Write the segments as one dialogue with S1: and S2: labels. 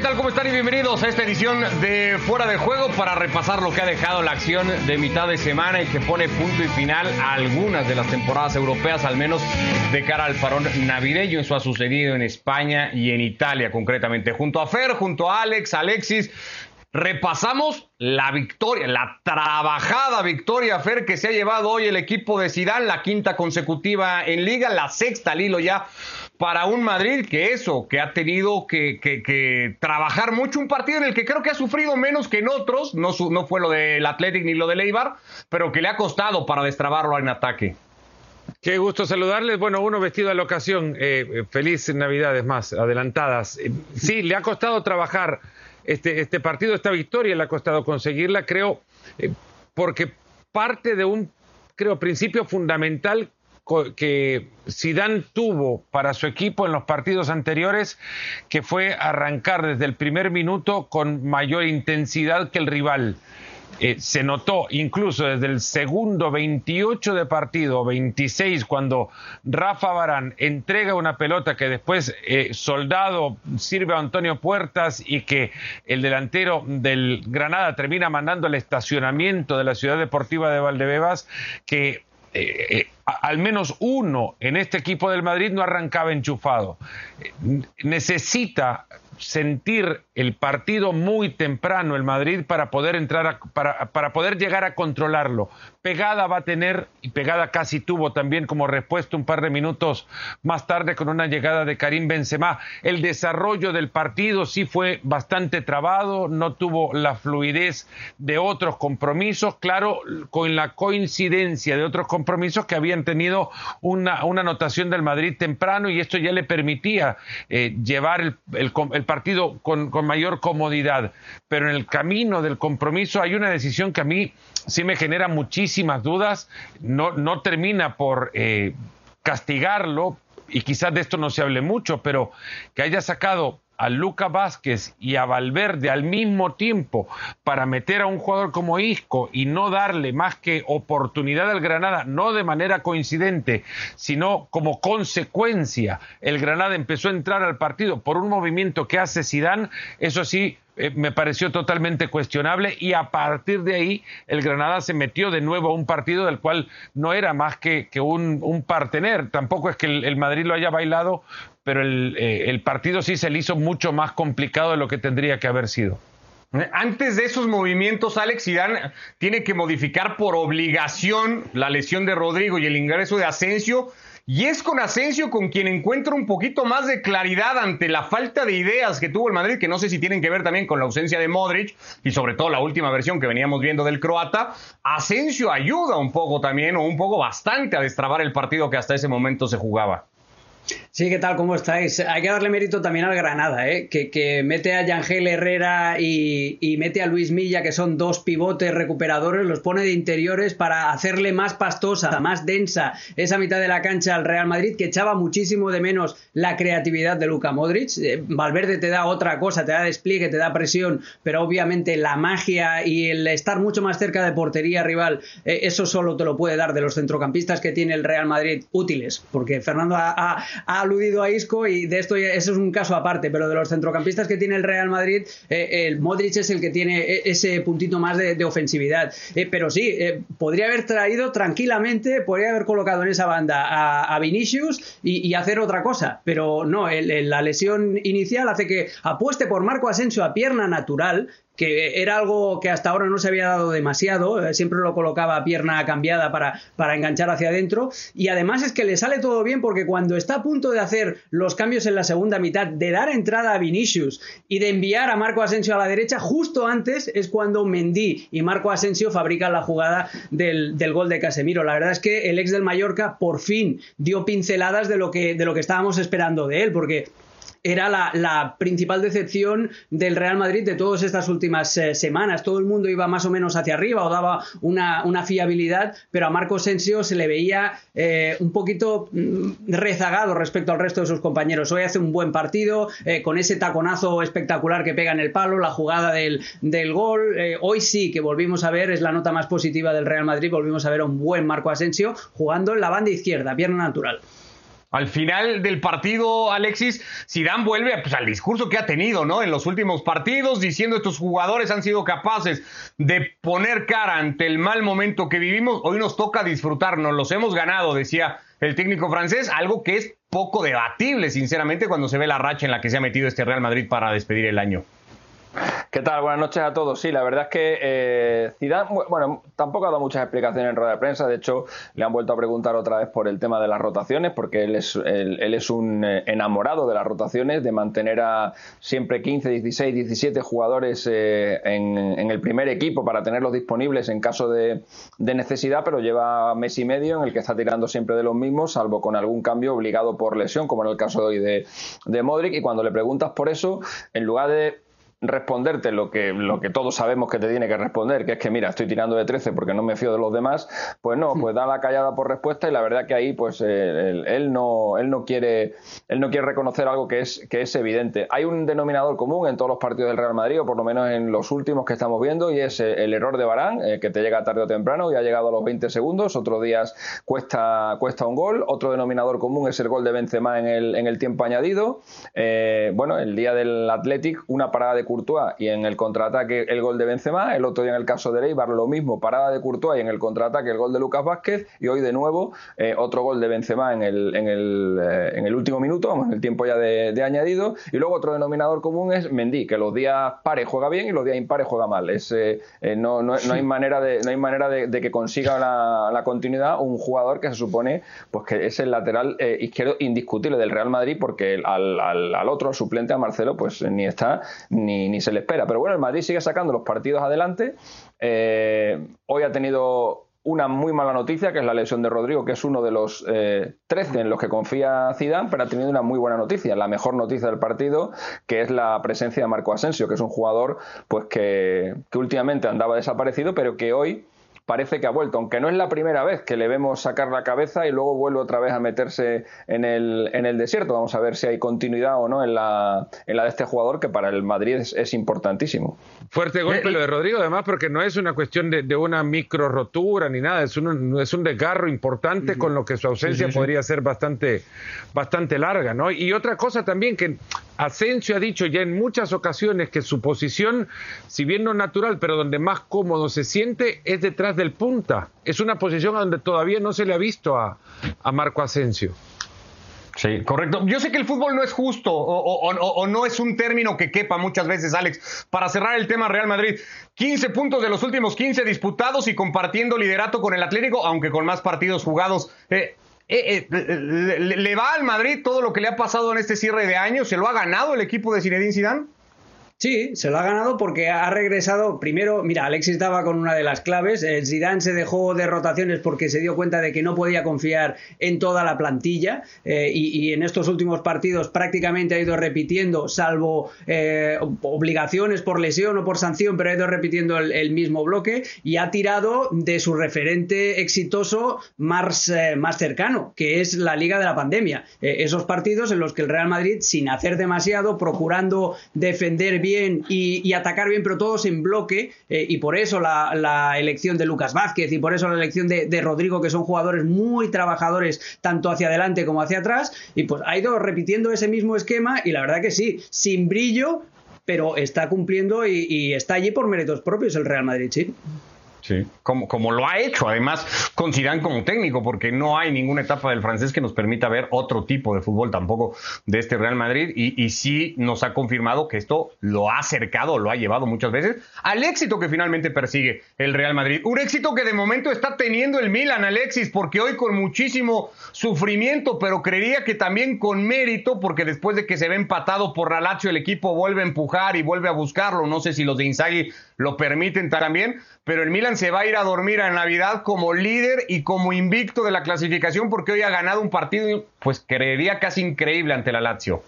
S1: ¿qué tal? ¿Cómo están? Y bienvenidos a esta edición de Fuera de Juego para repasar lo que ha dejado la acción de mitad de semana y que pone punto y final a algunas de las temporadas europeas, al menos de cara al farón navideño. Eso ha sucedido en España y en Italia, concretamente. Junto a Fer, junto a Alex, Alexis, repasamos la victoria, la trabajada victoria, Fer, que se ha llevado hoy el equipo de Zidane, la quinta consecutiva en Liga, la sexta Lilo ya para un Madrid que eso, que ha tenido que, trabajar mucho, un partido en el que creo que ha sufrido menos que en otros, no, fue lo del Athletic ni lo del Eibar, pero que le ha costado para destrabarlo en ataque.
S2: Qué gusto saludarles. Bueno, uno vestido a la ocasión. Eh, eh, feliz Navidades más adelantadas. Eh, sí, le ha costado trabajar este, este partido, esta victoria, le ha costado conseguirla, creo, porque parte de un, creo, principio fundamental que Zidane tuvo para su equipo en los partidos anteriores, que fue arrancar desde el primer minuto con mayor intensidad que el rival. Eh, se notó incluso desde el segundo 28 de partido, 26, cuando Rafa Barán entrega una pelota que después eh, Soldado sirve a Antonio Puertas y que el delantero del Granada termina mandando al estacionamiento de la ciudad deportiva de Valdebebas, que eh, eh, al menos uno en este equipo del Madrid no arrancaba enchufado. necesita sentir el partido muy temprano el Madrid para poder entrar para, para, poder llegar a controlarlo. Pegada va a tener y pegada casi tuvo también como respuesta un par de minutos más tarde con una llegada de Karim Benzema. El desarrollo del partido sí fue bastante trabado, no tuvo la fluidez de otros compromisos, claro, con la coincidencia de otros compromisos que habían tenido una, una anotación del Madrid temprano y esto ya le permitía eh, llevar el, el, partido con, mayor comodidad. Pero en el camino del compromiso hay una decisión que a mí sí me genera muchísimas dudas. No, no termina por eh, castigarlo, y quizás de esto no se hable mucho, pero que haya sacado a Luca Vázquez y a Valverde al mismo tiempo para meter a un jugador como Isco y no darle más que oportunidad al Granada, no de manera coincidente, sino como consecuencia, el Granada empezó a entrar al partido por un movimiento que hace Sidán, eso sí eh, me pareció totalmente cuestionable y a partir de ahí el Granada se metió de nuevo a un partido del cual no era más que, un, un, partener. Tampoco es que el Madrid lo haya bailado pero el, eh, el partido sí se le hizo mucho más complicado de lo que tendría que haber sido.
S1: Antes de esos movimientos, Alex Zidane tiene que modificar por obligación la lesión de Rodrigo y el ingreso de Asensio. Y es con Asensio con quien encuentra un poquito más de claridad ante la falta de ideas que tuvo el Madrid, que no sé si tienen que ver también con la ausencia de Modric y sobre todo la última versión que veníamos viendo del croata. Asensio ayuda un poco también, o un poco bastante, a destrabar el partido que hasta ese momento se jugaba.
S3: Sí, ¿qué tal? ¿Cómo estáis? Hay que darle mérito también al Granada, ¿eh? que, mete a Yangel Herrera y, y, mete a Luis Milla, que son dos pivotes recuperadores, los pone de interiores para hacerle más pastosa, más densa esa mitad de la cancha al Real Madrid, que echaba muchísimo de menos la creatividad de Luka Modric. Eh, Valverde te da otra cosa, te da despliegue, te da presión, pero obviamente la magia y el estar mucho más cerca de portería rival, eh, eso solo te lo puede dar de los centrocampistas que tiene el Real Madrid útiles, porque Fernando ha, ha, ha aludido a Isco y de esto eso es un caso aparte, pero de los centrocampistas que tiene el Real Madrid, eh, el Modric es el que tiene e, ese puntito más de, ofensividad. Eh, pero sí, eh, podría haber traído tranquilamente, podría haber colocado en esa banda a, Vinicius y, hacer otra cosa, pero no, la lesión inicial hace que apueste por Marco Asensio a pierna natural, que era algo que hasta ahora no se había dado demasiado, eh, siempre lo colocaba a pierna cambiada para, para enganchar hacia adentro, y además es que le sale todo bien porque cuando está a punto de hacer los cambios en la segunda mitad, de dar entrada a Vinicius y de enviar a Marco Asensio a la derecha, justo antes es cuando Mendy y Marco Asensio fabrican la jugada del, del gol de Casemiro. La verdad es que el ex del Mallorca por fin dio pinceladas de lo que, de lo que estábamos esperando de él, porque era la, principal decepción del Real Madrid de todas estas últimas eh, semanas. Todo el mundo iba más o menos hacia arriba o daba una, fiabilidad, pero a Marco Sensio se le veía eh, un poquito mm, rezagado respecto al resto de sus compañeros. Hoy hace un buen partido, eh, con ese taconazo espectacular que pega en el palo, la jugada del, del gol. Hoy sí que volvimos a ver, es la nota más positiva del Real Madrid, volvimos a ver a un buen Marco Asensio jugando en la banda izquierda, pierna natural.
S1: Al final del partido, Alexis, Zidane vuelve pues, al discurso que ha tenido, ¿no? En los últimos partidos, diciendo estos jugadores han sido capaces de poner cara ante el mal momento que vivimos. Hoy nos toca disfrutarnos, los hemos ganado, decía el técnico francés, algo que es poco debatible, sinceramente, cuando se ve la racha en la que se ha metido este Real Madrid para despedir el año.
S4: ¿Qué tal? Buenas noches a todos. Sí, la verdad es que eh, Zidane, bueno, tampoco ha dado muchas explicaciones en rueda de prensa. De hecho, le han vuelto a preguntar otra vez por el tema de las rotaciones, porque él es, él, es un eh, enamorado de las rotaciones, de mantener a siempre 15, 16, 17 jugadores eh, en, el primer equipo para tenerlos disponibles en caso de, necesidad, pero lleva mes y medio en el que está tirando siempre de los mismos, salvo con algún cambio obligado por lesión, como en el caso de hoy de, de Modric. Y cuando le preguntas por eso, en lugar de responderte lo que, lo que todos sabemos que te tiene que responder, que es que mira, estoy tirando de 13 porque no me fío de los demás, pues no, pues da la callada por respuesta y la verdad que ahí pues eh, él, no, él no quiere él no quiere reconocer algo que es, que es evidente. Hay un denominador común en todos los partidos del Real Madrid, o por lo menos en los últimos que estamos viendo, y es eh, el error de Barán, eh, que te llega tarde o temprano y ha llegado a los 20 segundos, otros días cuesta, cuesta un gol, otro denominador común es el gol de Benzema en el, en el tiempo añadido. bueno, el día del Athletic, una parada de Courtois y en el contraataque el gol de Benzema, el otro día en el caso de Leibar lo mismo, parada de Courtois y en el contraataque el gol de Lucas Vázquez y hoy de nuevo eh, otro gol de Benzema en el, en el, eh, en el último minuto, vamos, en el tiempo ya de, añadido y luego otro denominador común es Mendy, que los días pares juega bien y los días impares juega mal. Es, eh, no, no, hay manera de, no hay manera de, que consiga la, continuidad un jugador que se supone pues que es el lateral izquierdo indiscutible del Real Madrid porque al, al, al otro suplente a Marcelo pues ni está ni ni, se le espera. Pero bueno, el Madrid sigue sacando los partidos adelante. Eh, hoy ha tenido una muy mala noticia, que es la lesión de Rodrigo, que es uno de los 13 eh, en los que confía Zidane, pero ha tenido una muy buena noticia, la mejor noticia del partido, que es la presencia de Marco Asensio, que es un jugador pues que últimamente andaba desaparecido, pero que hoy parece que ha vuelto, aunque no es la primera vez que le vemos sacar la cabeza y luego vuelve otra vez a meterse en el, en el desierto. Vamos a ver si hay continuidad o no en la, en la de este jugador, que para el Madrid es, importantísimo.
S2: Fuerte golpe lo de Rodrigo, además, porque no es una cuestión de, una micro rotura ni nada, es un, es un desgarro importante con lo que su ausencia podría ser bastante, bastante larga. ¿no? Y otra cosa también que Asensio ha dicho ya en muchas ocasiones que su posición, si bien no natural, pero donde más cómodo se siente, es detrás del punta. Es una posición donde todavía no se le ha visto a, Marco Asensio.
S1: Sí, correcto. Yo sé que el fútbol no es justo o, no es un término que quepa muchas veces, Alex. Para cerrar el tema Real Madrid, 15 puntos de los últimos 15 disputados y compartiendo liderato con el Atlético, aunque con más partidos jugados. Eh, eh, eh, le, va al Madrid todo lo que le ha pasado en este cierre de año? ¿Se lo ha ganado el equipo de Zinedine Zidane?
S3: Sí, se lo ha ganado porque ha regresado. Primero, mira, Alexis estaba con una de las claves. El Zidane se dejó de rotaciones porque se dio cuenta de que no podía confiar en toda la plantilla eh, y, en estos últimos partidos prácticamente ha ido repitiendo, salvo eh, obligaciones por lesión o por sanción, pero ha ido repitiendo el, mismo bloque y ha tirado de su referente exitoso más, eh, más cercano, que es la Liga de la Pandemia. esos partidos en los que el Real Madrid, sin hacer demasiado, procurando defender bien y, atacar bien, pero todos en bloque, eh, y por eso la, elección de Lucas Vázquez y por eso la elección de, Rodrigo, que son jugadores muy trabajadores tanto hacia adelante como hacia atrás, y pues ha ido repitiendo ese mismo esquema y la verdad que sí, sin brillo, pero está cumpliendo y, y está allí por méritos propios el Real Madrid, sí.
S1: Sí, como, como lo ha hecho además con Zidane como técnico, porque no hay ninguna etapa del francés que nos permita ver otro tipo de fútbol tampoco de este Real Madrid y, y sí nos ha confirmado que esto lo ha acercado, lo ha llevado muchas veces al éxito que finalmente persigue el Real Madrid. Un éxito que de momento está teniendo el Milan, Alexis, porque hoy con muchísimo sufrimiento, pero creería que también con mérito, porque después de que se ve empatado por la el equipo vuelve a empujar y vuelve a buscarlo. No sé si los de Inzaghi lo permiten también, pero el Milan se va a ir a dormir a Navidad como líder y como invicto de la clasificación porque hoy ha ganado un partido, pues creería casi increíble ante la Lazio.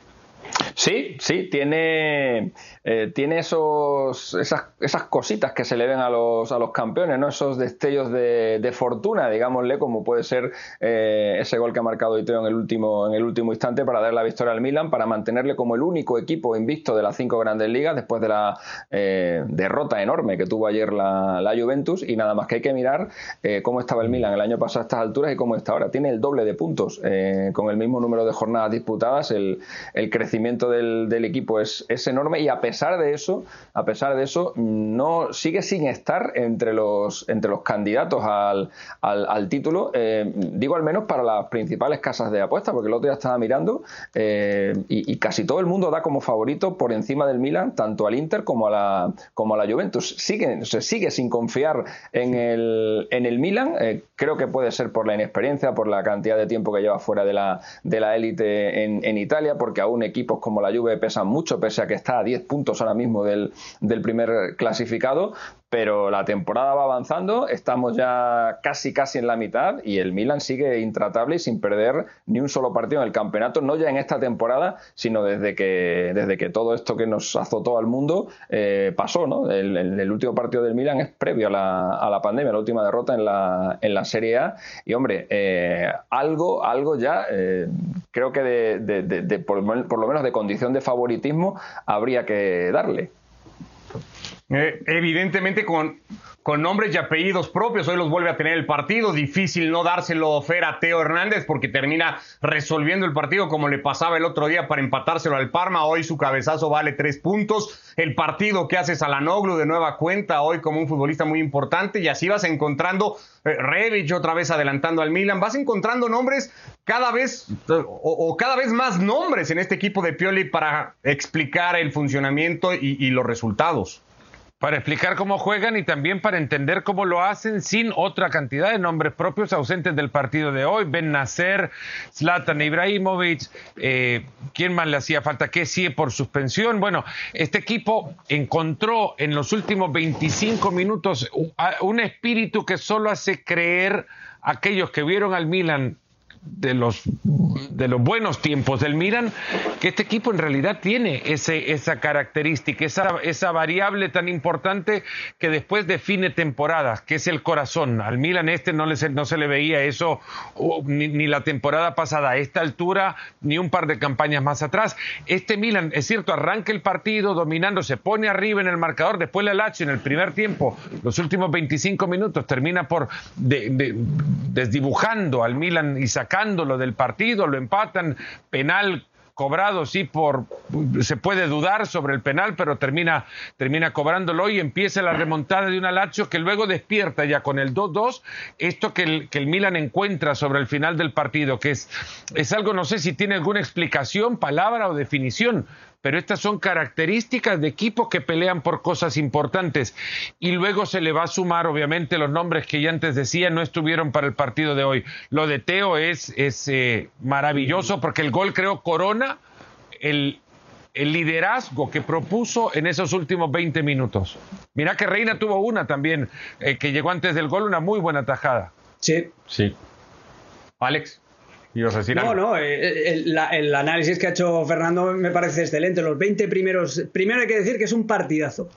S4: Sí, sí, tiene, eh, tiene esos, esas, esas, cositas que se le ven a los, a los campeones, ¿no? esos destellos de, fortuna, digámosle, como puede ser eh, ese gol que ha marcado Iteo en el, último, en el último instante para dar la victoria al Milan, para mantenerle como el único equipo invicto de las cinco grandes ligas después de la eh, derrota enorme que tuvo ayer la, la, Juventus. Y nada más que hay que mirar cómo estaba el Milan el año pasado a estas alturas y cómo está ahora. Tiene el doble de puntos con el mismo número de jornadas disputadas, el, el crecimiento del, equipo es, enorme y a pesar de eso, a pesar de eso, no sigue sin estar entre los, entre los candidatos al, al, título, eh, digo al menos para las principales casas de apuestas, porque el otro día estaba mirando eh, y, casi todo el mundo da como favorito por encima del Milan, tanto al Inter como a la, como a la Juventus. Sigue, se sigue sin confiar en el, en el Milan, eh, creo que puede ser por la inexperiencia, por la cantidad de tiempo que lleva fuera de la de la élite en, en Italia, porque aún como la Juve pesan mucho, pese a que está a 10 puntos ahora mismo del primer clasificado, pero la temporada va avanzando, estamos ya casi casi en la mitad y el Milan sigue intratable y sin perder ni un solo partido en el campeonato, no ya en esta temporada, sino desde que, desde que todo esto que nos azotó al mundo eh, pasó. ¿no? El, último partido del Milan es previo a la, a la, pandemia, la última derrota en la, en la Serie A. Y hombre, eh, algo, algo ya, eh, creo que de, por, por lo menos de condición de favoritismo habría que darle.
S1: Eh, evidentemente con, nombres y apellidos propios. Hoy los vuelve a tener el partido. Difícil no dárselo Fer a Teo Hernández porque termina resolviendo el partido como le pasaba el otro día para empatárselo al Parma. Hoy su cabezazo vale tres puntos. El partido que hace Salanoglu de nueva cuenta hoy como un futbolista muy importante. Y así vas encontrando eh, Revich otra vez adelantando al Milan. Vas encontrando nombres cada vez o, cada vez más nombres en este equipo de Pioli para explicar el funcionamiento y los resultados
S2: para explicar cómo juegan y también para entender cómo lo hacen sin otra cantidad de nombres propios ausentes del partido de hoy. Ben Nasser, Zlatan Ibrahimovic, eh, ¿quién más le hacía falta? Que sí por suspensión. Bueno, este equipo encontró en los últimos 25 minutos un espíritu que solo hace creer a aquellos que vieron al Milan de los, de los buenos tiempos del Milan, que este equipo en realidad tiene ese, esa característica, esa, esa variable tan importante que después define temporadas, que es el corazón. Al Milan este no, le, no se le veía eso ni, la temporada pasada a esta altura, ni un par de campañas más atrás. Este Milan, es cierto, arranca el partido dominando, se pone arriba en el marcador, después la Lazio en el primer tiempo, los últimos 25 minutos, termina por desdibujando al Milan y sacando sacándolo del partido, lo empatan, penal cobrado, sí, por se puede dudar sobre el penal, pero termina, termina cobrándolo y empieza la remontada de un Alacho que luego despierta ya con el 2-2, esto que el, que el Milan encuentra sobre el final del partido, que es, es algo, no sé si tiene alguna explicación, palabra o definición, pero estas son características de equipos que pelean por cosas importantes. Y luego se le va a sumar, obviamente, los nombres que ya antes decía no estuvieron para el partido de hoy. Lo de Teo es, es eh, maravilloso porque el gol creo corona el, el liderazgo que propuso en esos últimos 20 minutos. Mira que Reina tuvo una también, eh, que llegó antes del gol, una muy buena tajada.
S3: Sí.
S1: Sí. Alex.
S3: No, no, eh, el, el, análisis que ha hecho Fernando me parece excelente. Los 20 primeros. Primero hay que decir que es un partidazo.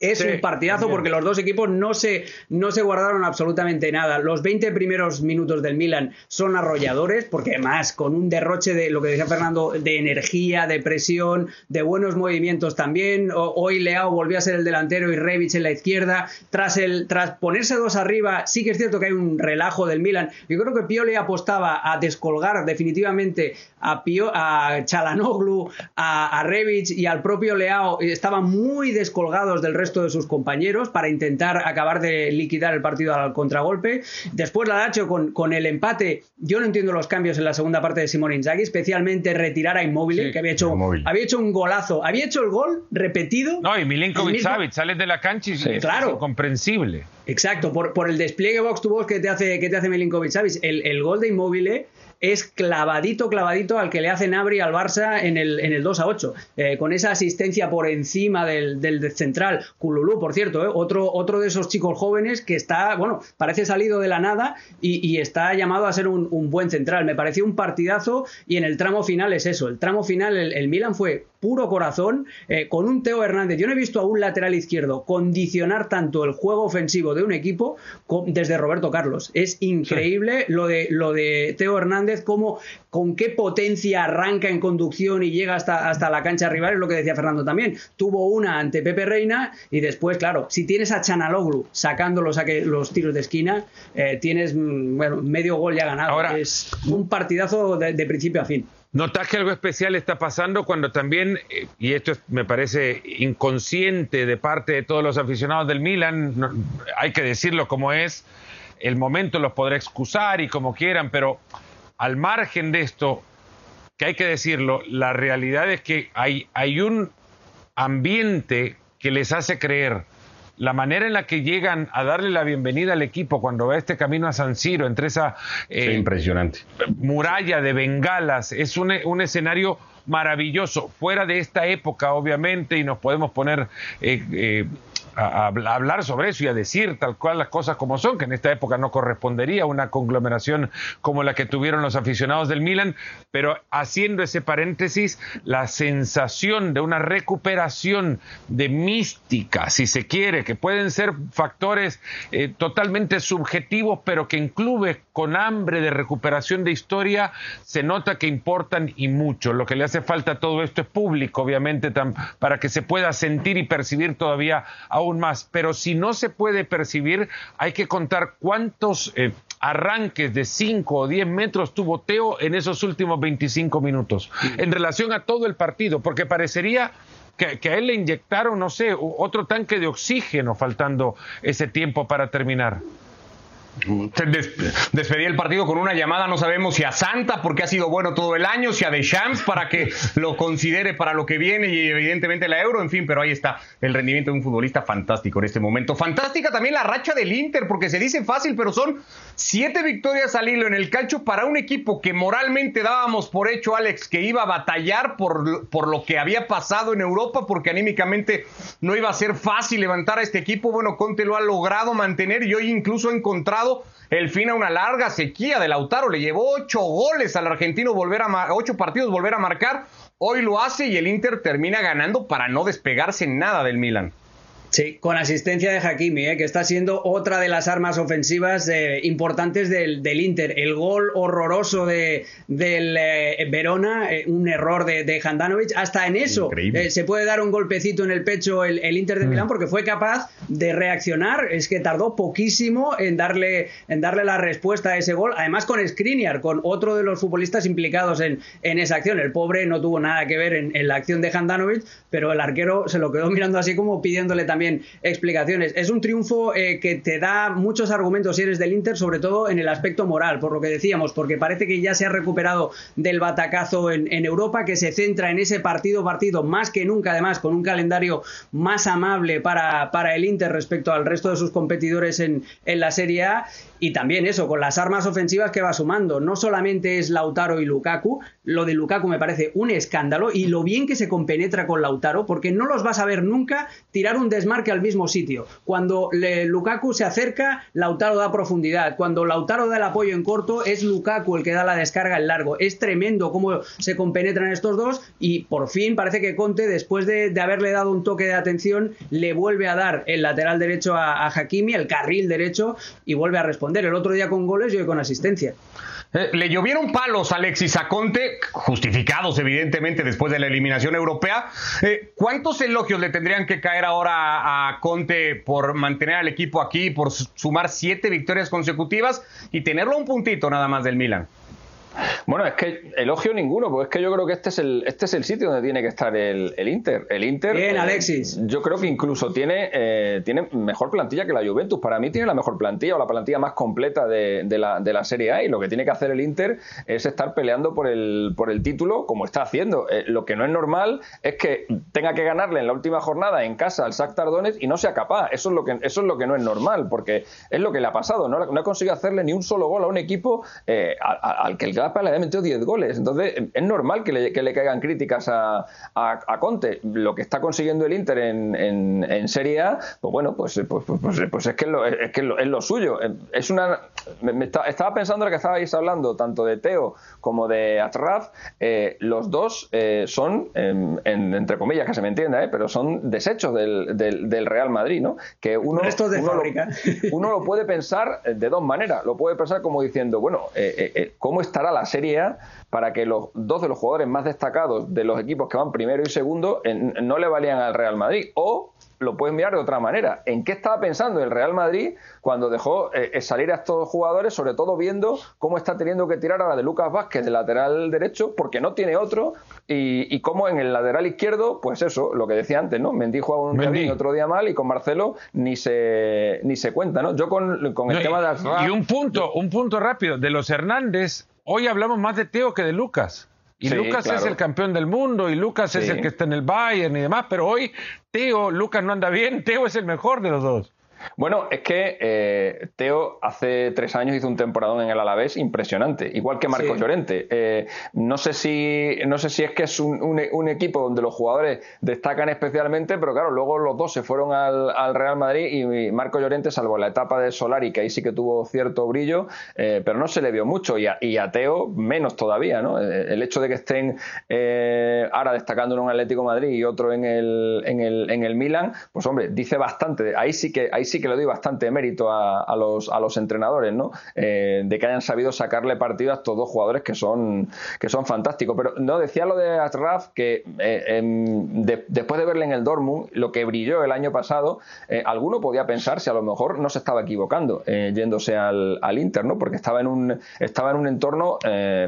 S3: Es un partidazo porque los dos equipos no se, no se guardaron absolutamente nada. Los 20 primeros minutos del Milan son arrolladores porque además con un derroche de lo que decía Fernando, de energía, de presión, de buenos movimientos también. Hoy Leao volvió a ser el delantero y Rebic en la izquierda. Tras, el, tras ponerse dos arriba, sí que es cierto que hay un relajo del Milan. Yo creo que Pioli apostaba a descolgar definitivamente a, Pio, a Chalanoglu, a, a Rebic y al propio Leao. Estaban muy descolgados del resto de sus compañeros para intentar acabar de liquidar el partido al contragolpe. Después la Lazio con, con el empate, yo no entiendo los cambios en la segunda parte de Simón Inzaghi, especialmente retirar a Immobile, que había hecho, había hecho un golazo, había hecho el gol repetido.
S2: No, y Milinkovic Savic sale de la cancha y es claro. incomprensible.
S3: Exacto, por, por el despliegue box to box que te hace, que te hace Milinkovic Savic. El, el gol de Immobile es clavadito, clavadito al que le hace Nabri al Barça en el, en el 2 a 8, eh, con esa asistencia por encima del, del central. Cululú, por cierto, eh, otro, otro de esos chicos jóvenes que está, bueno, parece salido de la nada y, está llamado a ser un, buen central. Me pareció un partidazo y en el tramo final es eso. El tramo final, el, el Milan fue puro corazón, eh, con un Teo Hernández. Yo no he visto a un lateral izquierdo condicionar tanto el juego ofensivo de un equipo desde Roberto Carlos. Es increíble lo, de, lo de Teo Hernández, cómo, con qué potencia arranca en conducción y llega hasta, hasta la cancha rival, es lo que decía Fernando también. Tuvo una ante Pepe Reina y después, claro, si tienes a Chanaloglu sacando los, los tiros de esquina, eh, tienes mm, bueno, medio gol ya ganado. Ahora, es un partidazo de principio a fin.
S2: Notas que algo especial está pasando cuando también, eh, y esto me parece inconsciente de parte de todos los aficionados del Milan, hay que decirlo como es, el momento los podrá excusar y como quieran, pero al margen de esto, que hay que decirlo, la realidad es que hay, hay un ambiente que les hace creer la manera en la que llegan a darle la bienvenida al equipo cuando va este camino a San Siro, entre esa
S1: eh, impresionante.
S2: muralla de bengalas, es un, un, escenario maravilloso, fuera de esta época, obviamente, y nos podemos poner eh, eh, a, hablar sobre eso y a decir tal cual las cosas como son, que en esta época no correspondería a una conglomeración como la que tuvieron los aficionados del Milan, pero haciendo ese paréntesis, la sensación de una recuperación de mística, si se quiere, que pueden ser factores eh, totalmente subjetivos, pero que incluye con hambre de recuperación de historia, se nota que importan y mucho. Lo que le hace falta a todo esto es público, obviamente, para que se pueda sentir y percibir todavía aún más. Pero si no se puede percibir, hay que contar cuántos eh, arranques de 5 o 10 metros tuvo Teo en esos últimos 25 minutos, en relación a todo el partido, porque parecería que, que, a él le inyectaron, no sé, otro tanque de oxígeno faltando ese tiempo para terminar.
S1: Despedí el partido con una llamada, no sabemos si a Santa, porque ha sido bueno todo el año, si a Deschamps, para que lo considere para lo que viene y evidentemente la Euro, en fin, pero ahí está el rendimiento de un futbolista fantástico en este momento. Fantástica también la racha del Inter, porque se dice fácil, pero son siete victorias al hilo en el calcho para un equipo que moralmente dábamos por hecho, Alex, que iba a batallar por, por lo que había pasado en Europa, porque anímicamente no iba a ser fácil levantar a este equipo. Bueno, Conte lo ha logrado mantener y hoy incluso ha encontrado el fin a una larga sequía de Lautaro. Le llevó ocho goles al argentino, volver a ocho partidos volver a marcar. Hoy lo hace y el Inter termina ganando para no despegarse nada del Milan.
S3: Sí, con asistencia de Hakimi, ¿eh? que está siendo otra de las armas ofensivas eh, importantes del, Inter. El gol horroroso de, del eh, Verona, un error de, de Handanovic. Hasta en eso se puede dar un golpecito en el pecho el, Inter de mm. Milán porque fue capaz de reaccionar. Es que tardó poquísimo en darle, en darle la respuesta a ese gol. Además, con Skriniar, con otro de los futbolistas implicados en, en esa acción. El pobre no tuvo nada que ver en, en la acción de Handanovic, pero el arquero se lo quedó mirando así como pidiéndole también explicaciones. Es un triunfo eh, que te da muchos argumentos si eres del Inter, sobre todo en el aspecto moral, por lo que decíamos, porque parece que ya se ha recuperado del batacazo en, Europa, que se centra en ese partido, partido más que nunca, además, con un calendario más amable para, para el Inter respecto al resto de sus competidores en, en la Serie A. Y también eso, con las armas ofensivas que va sumando. No solamente es Lautaro y Lukaku, lo de Lukaku me parece un escándalo y lo bien que se compenetra con Lautaro, porque no los vas a ver nunca tirar un desmarque al mismo sitio. Cuando Lukaku se acerca, Lautaro da profundidad. Cuando Lautaro da el apoyo en corto, es Lukaku el que da la descarga en largo. Es tremendo cómo se compenetran estos dos y por fin parece que Conte, después de, haberle dado un toque de atención, le vuelve a dar el lateral derecho a, a Hakimi, el carril derecho, y vuelve a responder el otro día con goles y hoy con asistencia.
S1: Eh, le llovieron palos a Alexis Aconte, justificados evidentemente después de la eliminación europea. Eh, ¿Cuántos elogios le tendrían que caer ahora a Conte por mantener al equipo aquí, por sumar siete victorias consecutivas y tenerlo un puntito nada más del Milan?
S4: Bueno, es que elogio ninguno, porque es que yo creo que este es el, este es el sitio donde tiene que estar el, Inter. El Inter.
S3: Bien, eh, Alexis.
S4: yo creo que incluso tiene, eh, tiene mejor plantilla que la Juventus. Para mí tiene la mejor plantilla o la plantilla más completa de, la, de la Serie A. Y lo que tiene que hacer el Inter es estar peleando por el, por el título como está haciendo. Eh, lo que no es normal es que tenga que ganarle en la última jornada en casa al Shakhtar Donetsk y no sea capaz. Eso es lo que, eso es lo que no es normal, porque es lo que le ha pasado. No, no ha conseguido hacerle ni un solo gol a un equipo al, que el le había metido 10 goles. Entonces, es normal que le, que le caigan críticas a, a, Conte. Lo que está consiguiendo el Inter en, en, Serie A, pues bueno, pues, pues, pues, pues es que, es, lo, es, que es lo suyo. Es una. Me, estaba pensando lo que estabais hablando, tanto de Teo como de Atraf. Eh, los dos eh, son, entre comillas, que se me entienda, eh, pero son desechos del, del, Real Madrid, ¿no? Que uno,
S3: de
S4: uno,
S3: lo,
S4: uno lo puede pensar de dos maneras. Lo puede pensar como diciendo, bueno, ¿cómo estará la Serie A para que los dos de los jugadores más destacados de los equipos que van primero y segundo no le valían al Real Madrid? O lo puedes mirar de otra manera. ¿En qué estaba pensando el Real Madrid cuando dejó eh, eh, salir a estos jugadores, sobre todo viendo cómo está teniendo que tirar a la de Lucas Vázquez de lateral derecho, porque no tiene otro, y, cómo en el lateral izquierdo, pues eso, lo que decía antes, ¿no? Mendy juega un día bien, otro día mal, y con Marcelo ni se ni se cuenta, ¿no? Yo con, el tema de
S2: Y un punto, un punto rápido, de los Hernández, hoy hablamos más de Teo que de Lucas. Y Lucas es el campeón del mundo y Lucas es el que está en el Bayern y demás, pero hoy Teo, Lucas no anda bien, Teo es el mejor de los dos.
S4: Bueno, es que eh, Teo hace tres años hizo un temporadón en el Alavés impresionante, igual que Marcos Llorente. Eh, no, sé si, no sé si es que es un, equipo donde los jugadores destacan especialmente, pero claro, luego los dos se fueron al, Real Madrid y Marcos Llorente, salvo la etapa de Solari, que ahí sí que tuvo cierto brillo, eh, pero no se le vio mucho y a, Teo menos todavía. ¿no? El hecho de que estén ahora destacando en un Atlético Madrid y otro en el, en el, en el Milan, pues hombre, dice bastante. Ahí sí que, ahí sí que le doy bastante mérito a, los, a los entrenadores, ¿no? Eh, de que hayan sabido sacarle partido a estos dos jugadores que son, que son fantásticos. Pero no, decía lo de Atraf, que eh, después de verle en el Dortmund, lo que brilló el año pasado, eh, alguno podía pensar si a lo mejor no se estaba equivocando yéndose al, al, Inter, ¿no? Porque estaba en un, estaba en un entorno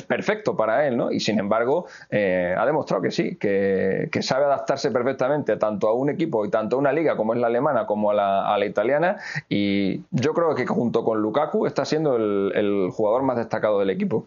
S4: perfecto para él, ¿no? Y sin embargo, ha demostrado que sí, que, que, sabe adaptarse perfectamente tanto a un equipo y tanto a una liga como es la alemana como a la, a la italiana y yo creo que junto con Lukaku está siendo el, jugador más destacado del equipo.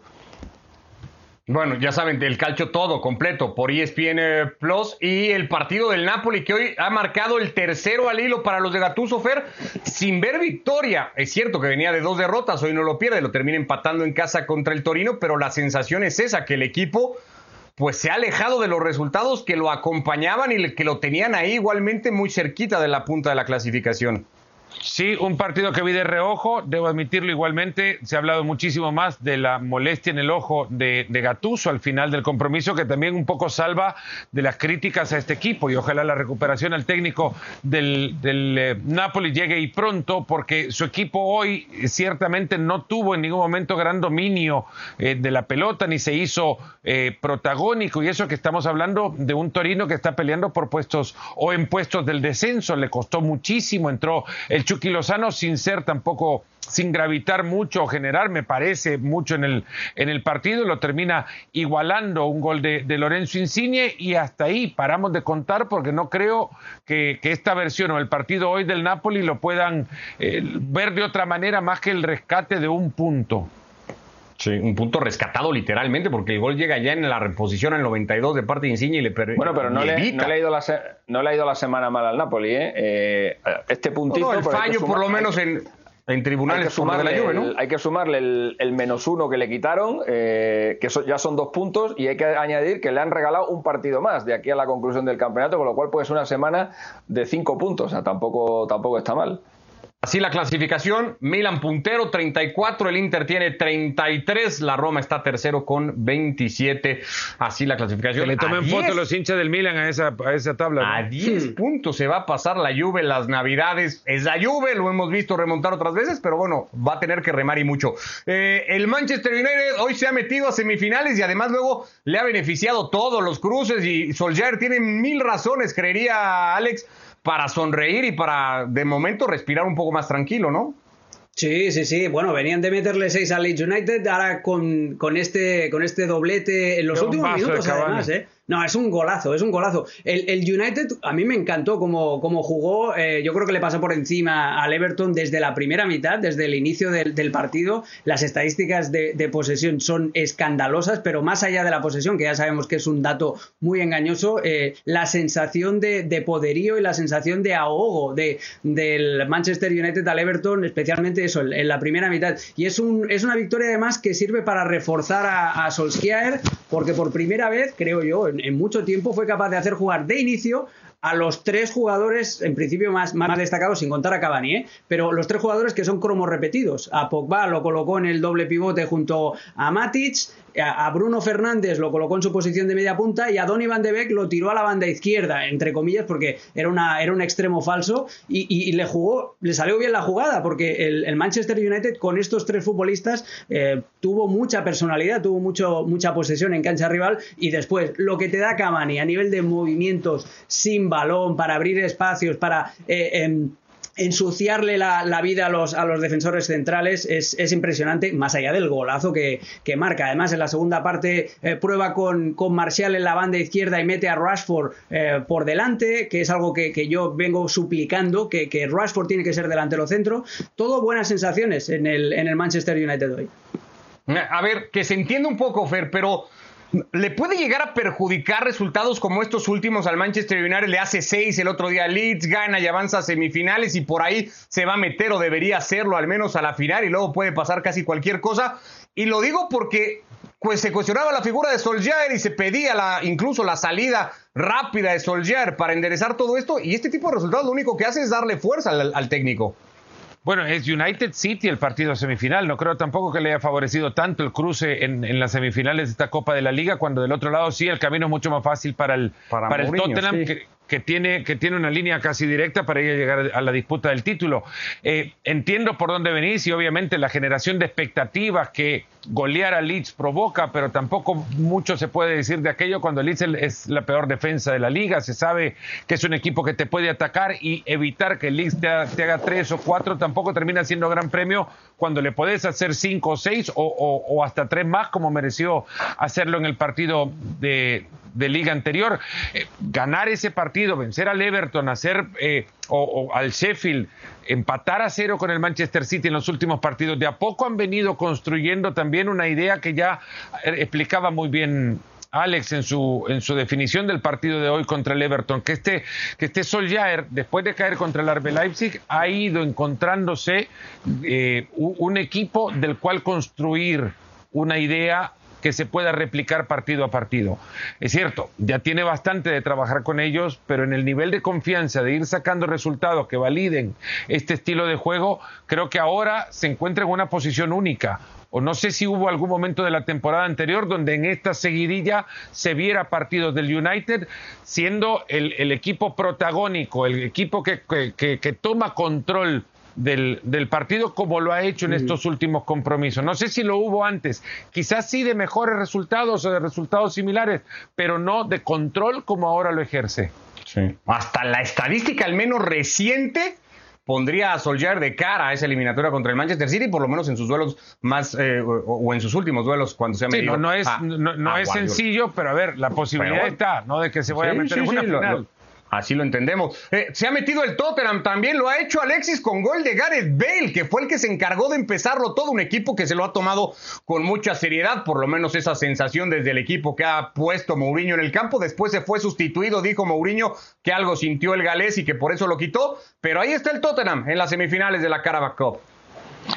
S1: Bueno, ya saben, el calcio todo completo por ESPN Plus y el partido del Napoli que hoy ha marcado el tercero al hilo para los de Gattuso Fer sin ver victoria. Es cierto que venía de dos derrotas, hoy no lo pierde, lo termina empatando en casa contra el Torino, pero la sensación es esa, que el equipo pues se ha alejado de los resultados que lo acompañaban y que lo tenían ahí igualmente muy cerquita de la punta de la clasificación.
S2: Sí, un partido que vi de reojo, debo admitirlo igualmente, se ha hablado muchísimo más de la molestia en el ojo de, de Gatuso al final del compromiso, que también un poco salva de las críticas a este equipo y ojalá la recuperación al técnico del, eh, Napoli llegue y pronto, porque su equipo hoy ciertamente no tuvo en ningún momento gran dominio eh, de la pelota, ni se hizo eh, protagónico, y eso que estamos hablando de un Torino que está peleando por puestos o en puestos del descenso, le costó muchísimo, entró el Chucky Lozano sin ser tampoco sin gravitar mucho o generar, me parece, mucho en el, en el partido, lo termina igualando un gol de, Lorenzo Insigne y hasta ahí paramos de contar porque no creo que, esta versión o el partido hoy del Napoli lo puedan eh, ver de otra manera más que el rescate de un punto.
S1: Sí, un punto rescatado literalmente, porque el gol llega ya en la reposición al 92 de parte de Insigne y le permite.
S4: Bueno, pero no le, ha ido la no le ha ido la semana mal al Napoli, ¿eh? eh este puntito.
S1: el fallo, por lo menos en, en tribunales hay que sumarle, de la ¿no?
S4: hay que sumarle el, menos uno que le quitaron, eh, que ya son dos puntos, y hay que añadir que le han regalado un partido más de aquí a la conclusión del campeonato, con lo cual puede ser una semana de cinco puntos. O sea, tampoco, tampoco está mal.
S1: Así la clasificación, Milan puntero 34, el Inter tiene 33, la Roma está tercero con 27. Así la clasificación.
S2: Que le tomen foto los hinchas del Milan a esa, a esa tabla.
S1: A 10 puntos se va a pasar la Juve las Navidades. Es la Juve, lo hemos visto remontar otras veces, pero bueno, va a tener que remar y mucho. Eh, el Manchester United hoy se ha metido a semifinales y además luego le ha beneficiado todos los cruces y Solskjaer tiene mil razones, creería Alex para sonreír y para de momento respirar un poco más tranquilo, ¿no?
S3: Sí, sí, sí. Bueno, venían de meterle seis a Leeds United, ahora con, con, este, con este doblete en los últimos minutos, además, ¿eh? No, es un golazo, es un golazo. El, United a mí me encantó cómo, jugó. Eh, yo creo que le pasó por encima al Everton desde la primera mitad, desde el inicio del, partido. Las estadísticas de, posesión son escandalosas, pero más allá de la posesión, que ya sabemos que es un dato muy engañoso, eh, la sensación de, poderío y la sensación de ahogo de, del Manchester United al Everton, especialmente eso, en, la primera mitad. Y es, un, es una victoria además que sirve para reforzar a, a Solskjaer, porque por primera vez, creo yo, en, mucho tiempo fue capaz de hacer jugar de inicio a los tres jugadores, en principio más, más destacados, sin contar a Cavani, ¿eh? pero los tres jugadores que son cromos repetidos. A Pogba lo colocó en el doble pivote junto a Matic, a Bruno Fernández lo colocó en su posición de media punta y a Donny Van de Beek lo tiró a la banda izquierda, entre comillas, porque era, una, era un extremo falso y, le jugó, le salió bien la jugada, porque el, Manchester United con estos tres futbolistas eh, tuvo mucha personalidad, tuvo mucho, mucha posesión en cancha rival y después lo que te da Cavani a nivel de movimientos sin balón, para abrir espacios, para... Eh, em, ensuciarle la, vida a los, a los defensores centrales es, impresionante, más allá del golazo que, marca. Además, en la segunda parte eh, prueba con, con, Marcial en la banda izquierda y mete a Rashford eh, por delante, que es algo que, yo vengo suplicando, que, que, Rashford tiene que ser delantero centro. Todo buenas sensaciones en el, en el Manchester United hoy.
S1: A ver, que se entienda un poco, Fer, pero ¿Le puede llegar a perjudicar resultados como estos últimos al Manchester United? Le hace seis el otro día Leeds, gana y avanza a semifinales y por ahí se va a meter o debería hacerlo al menos a la final y luego puede pasar casi cualquier cosa. Y lo digo porque pues, se cuestionaba la figura de Solskjaer y se pedía la, incluso la salida rápida de Solskjaer para enderezar todo esto y este tipo de resultados lo único que hace es darle fuerza al técnico.
S2: Bueno, es United City el partido semifinal. No creo tampoco que le haya favorecido tanto el cruce en, las semifinales de esta Copa de la Liga, cuando del otro lado sí el camino es mucho más fácil para el, para, el Tottenham, que tiene, que tiene una línea casi directa para llegar a la disputa del título. Eh, entiendo por dónde venís y obviamente la generación de expectativas que golear a Leeds provoca, pero tampoco mucho se puede decir de aquello cuando Leeds es la peor defensa de la liga. Se sabe que es un equipo que te puede atacar y evitar que Leeds te, haga tres o cuatro tampoco termina siendo gran premio cuando le podés hacer cinco o seis o hasta tres más como mereció hacerlo en el partido de, liga anterior. Eh, ganar ese partido, vencer al Everton, hacer eh, o, al Sheffield, empatar a cero con el Manchester City en los últimos partidos, de a poco han venido construyendo también una idea que ya eh, explicaba muy bien Alex en su, en su definición del partido de hoy contra el Everton, que este, que este Solskjaer, después de caer contra el RB Leipzig, ha ido encontrándose un equipo del cual construir una idea que se pueda replicar partido a partido. Es cierto, ya tiene bastante de trabajar con ellos, pero en el nivel de confianza de ir sacando resultados que validen este estilo de juego, creo que ahora se encuentra en una posición única o no sé si hubo algún momento de la temporada anterior donde en esta seguidilla se viera partidos del United siendo el, equipo protagónico, el equipo que, que toma control del, del, partido como lo ha hecho en estos últimos compromisos. No sé si lo hubo antes, quizás sí de mejores resultados o de resultados similares, pero no de control como ahora lo ejerce.
S1: Sí. Hasta la estadística, al menos reciente, pondría a Solskjaer de cara a esa eliminatoria contra el Manchester City, por lo menos en sus duelos más eh, o, en sus últimos duelos cuando se ha
S2: medido. no, es, no, es sencillo, pero a ver, la posibilidad está, ¿no? De que se vaya a meter en una final.
S1: Así lo entendemos. Eh, se ha metido el Tottenham, también lo ha hecho Alexis con gol de Gareth Bale, que fue el que se encargó de empezarlo todo, un equipo que se lo ha tomado con mucha seriedad, por lo menos esa sensación desde el equipo que ha puesto Mourinho en el campo. Después se fue sustituido, dijo Mourinho que algo sintió el galés y que por eso lo quitó, pero ahí está el Tottenham en las semifinales de la Carabao Cup.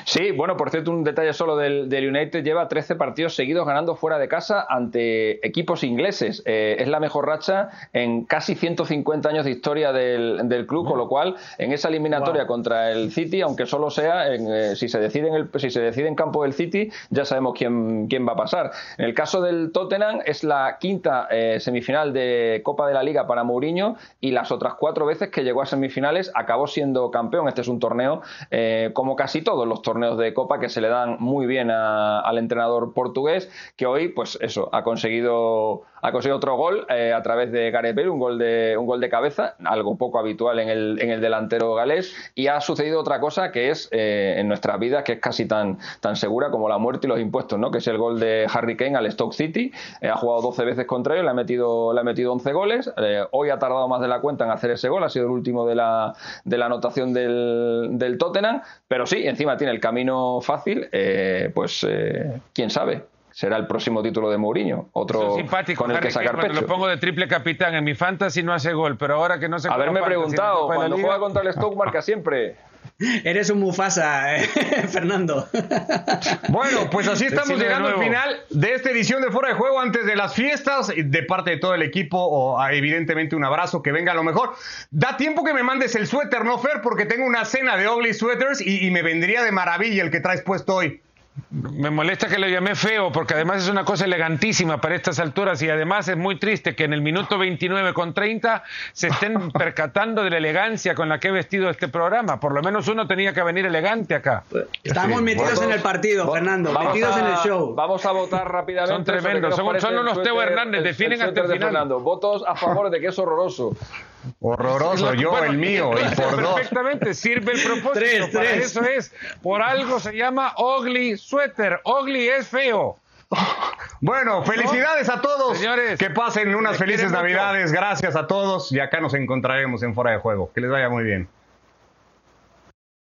S4: Sí, bueno, por cierto, un detalle solo del, United lleva 13 partidos seguidos ganando fuera de casa ante equipos ingleses. Eh, es la mejor racha en casi 150 años de historia del, club, con lo cual en esa eliminatoria contra el City, aunque solo sea en, eh, si, se decide en el, si se decide en campo del City, ya sabemos quién, quién va a pasar. En el caso del Tottenham es la quinta eh, semifinal de Copa de la Liga para Mourinho y las otras cuatro veces que llegó a semifinales acabó siendo campeón. Este es un torneo como casi todos los torneos de Copa que se le dan muy bien al entrenador portugués, que hoy, pues eso, ha conseguido, ha conseguido otro gol eh, a través de Gareth Bale, un gol de, un gol de cabeza, algo poco habitual en el, en el delantero galés, y ha sucedido otra cosa que es eh, en nuestras vidas, que es casi tan, tan segura como la muerte y los impuestos, ¿no? que es el gol de Harry Kane al Stoke City, eh, ha jugado 12 veces contra él, le ha metido, le ha metido 11 goles, hoy ha tardado más de la cuenta en hacer ese gol, ha sido el último de la, de la anotación del, del Tottenham, pero sí, encima tiene el camino fácil, eh, pues eh, quién sabe. Será el próximo título de Mourinho, otro con el que sacar pecho.
S2: Lo pongo de triple capitán en mi fantasy no hace gol, pero ahora que no se
S4: Haberme preguntado, cuando juega contra el Stoke marca siempre.
S3: Eres un Mufasa, eh, Fernando.
S1: Bueno, pues así estamos llegando al final de esta edición de Fuera de Juego antes de las fiestas. De parte de todo el equipo, o, ah, evidentemente un abrazo, que venga a lo mejor. Da tiempo que me mandes el suéter, ¿no, Fer? Porque tengo una cena de ugly sweaters y, y me vendría de maravilla el que traes puesto hoy.
S2: Me molesta que le llamé feo, porque además es una cosa elegantísima para estas alturas y además es muy triste que en el minuto 29 con 30 se estén percatando de la elegancia con la que he vestido este programa. Por lo menos uno tenía que venir elegante acá.
S3: Estamos metidos en el partido, Fernando, metidos en el show.
S4: Vamos a votar rápidamente.
S2: Son tremendos, son, unos Teo Hernández, definen hasta el final.
S4: Votos a favor de que es horroroso.
S1: Horroroso, yo el mío, y por dos.
S2: Perfectamente, sirve el propósito. Tres, para eso es. Por algo se llama ugly sweater. Ugly es feo.
S1: Bueno, felicidades a todos. Señores, que pasen unas felices Navidades. Gracias a todos y acá nos encontraremos en Fuera de Juego. Que les vaya muy bien.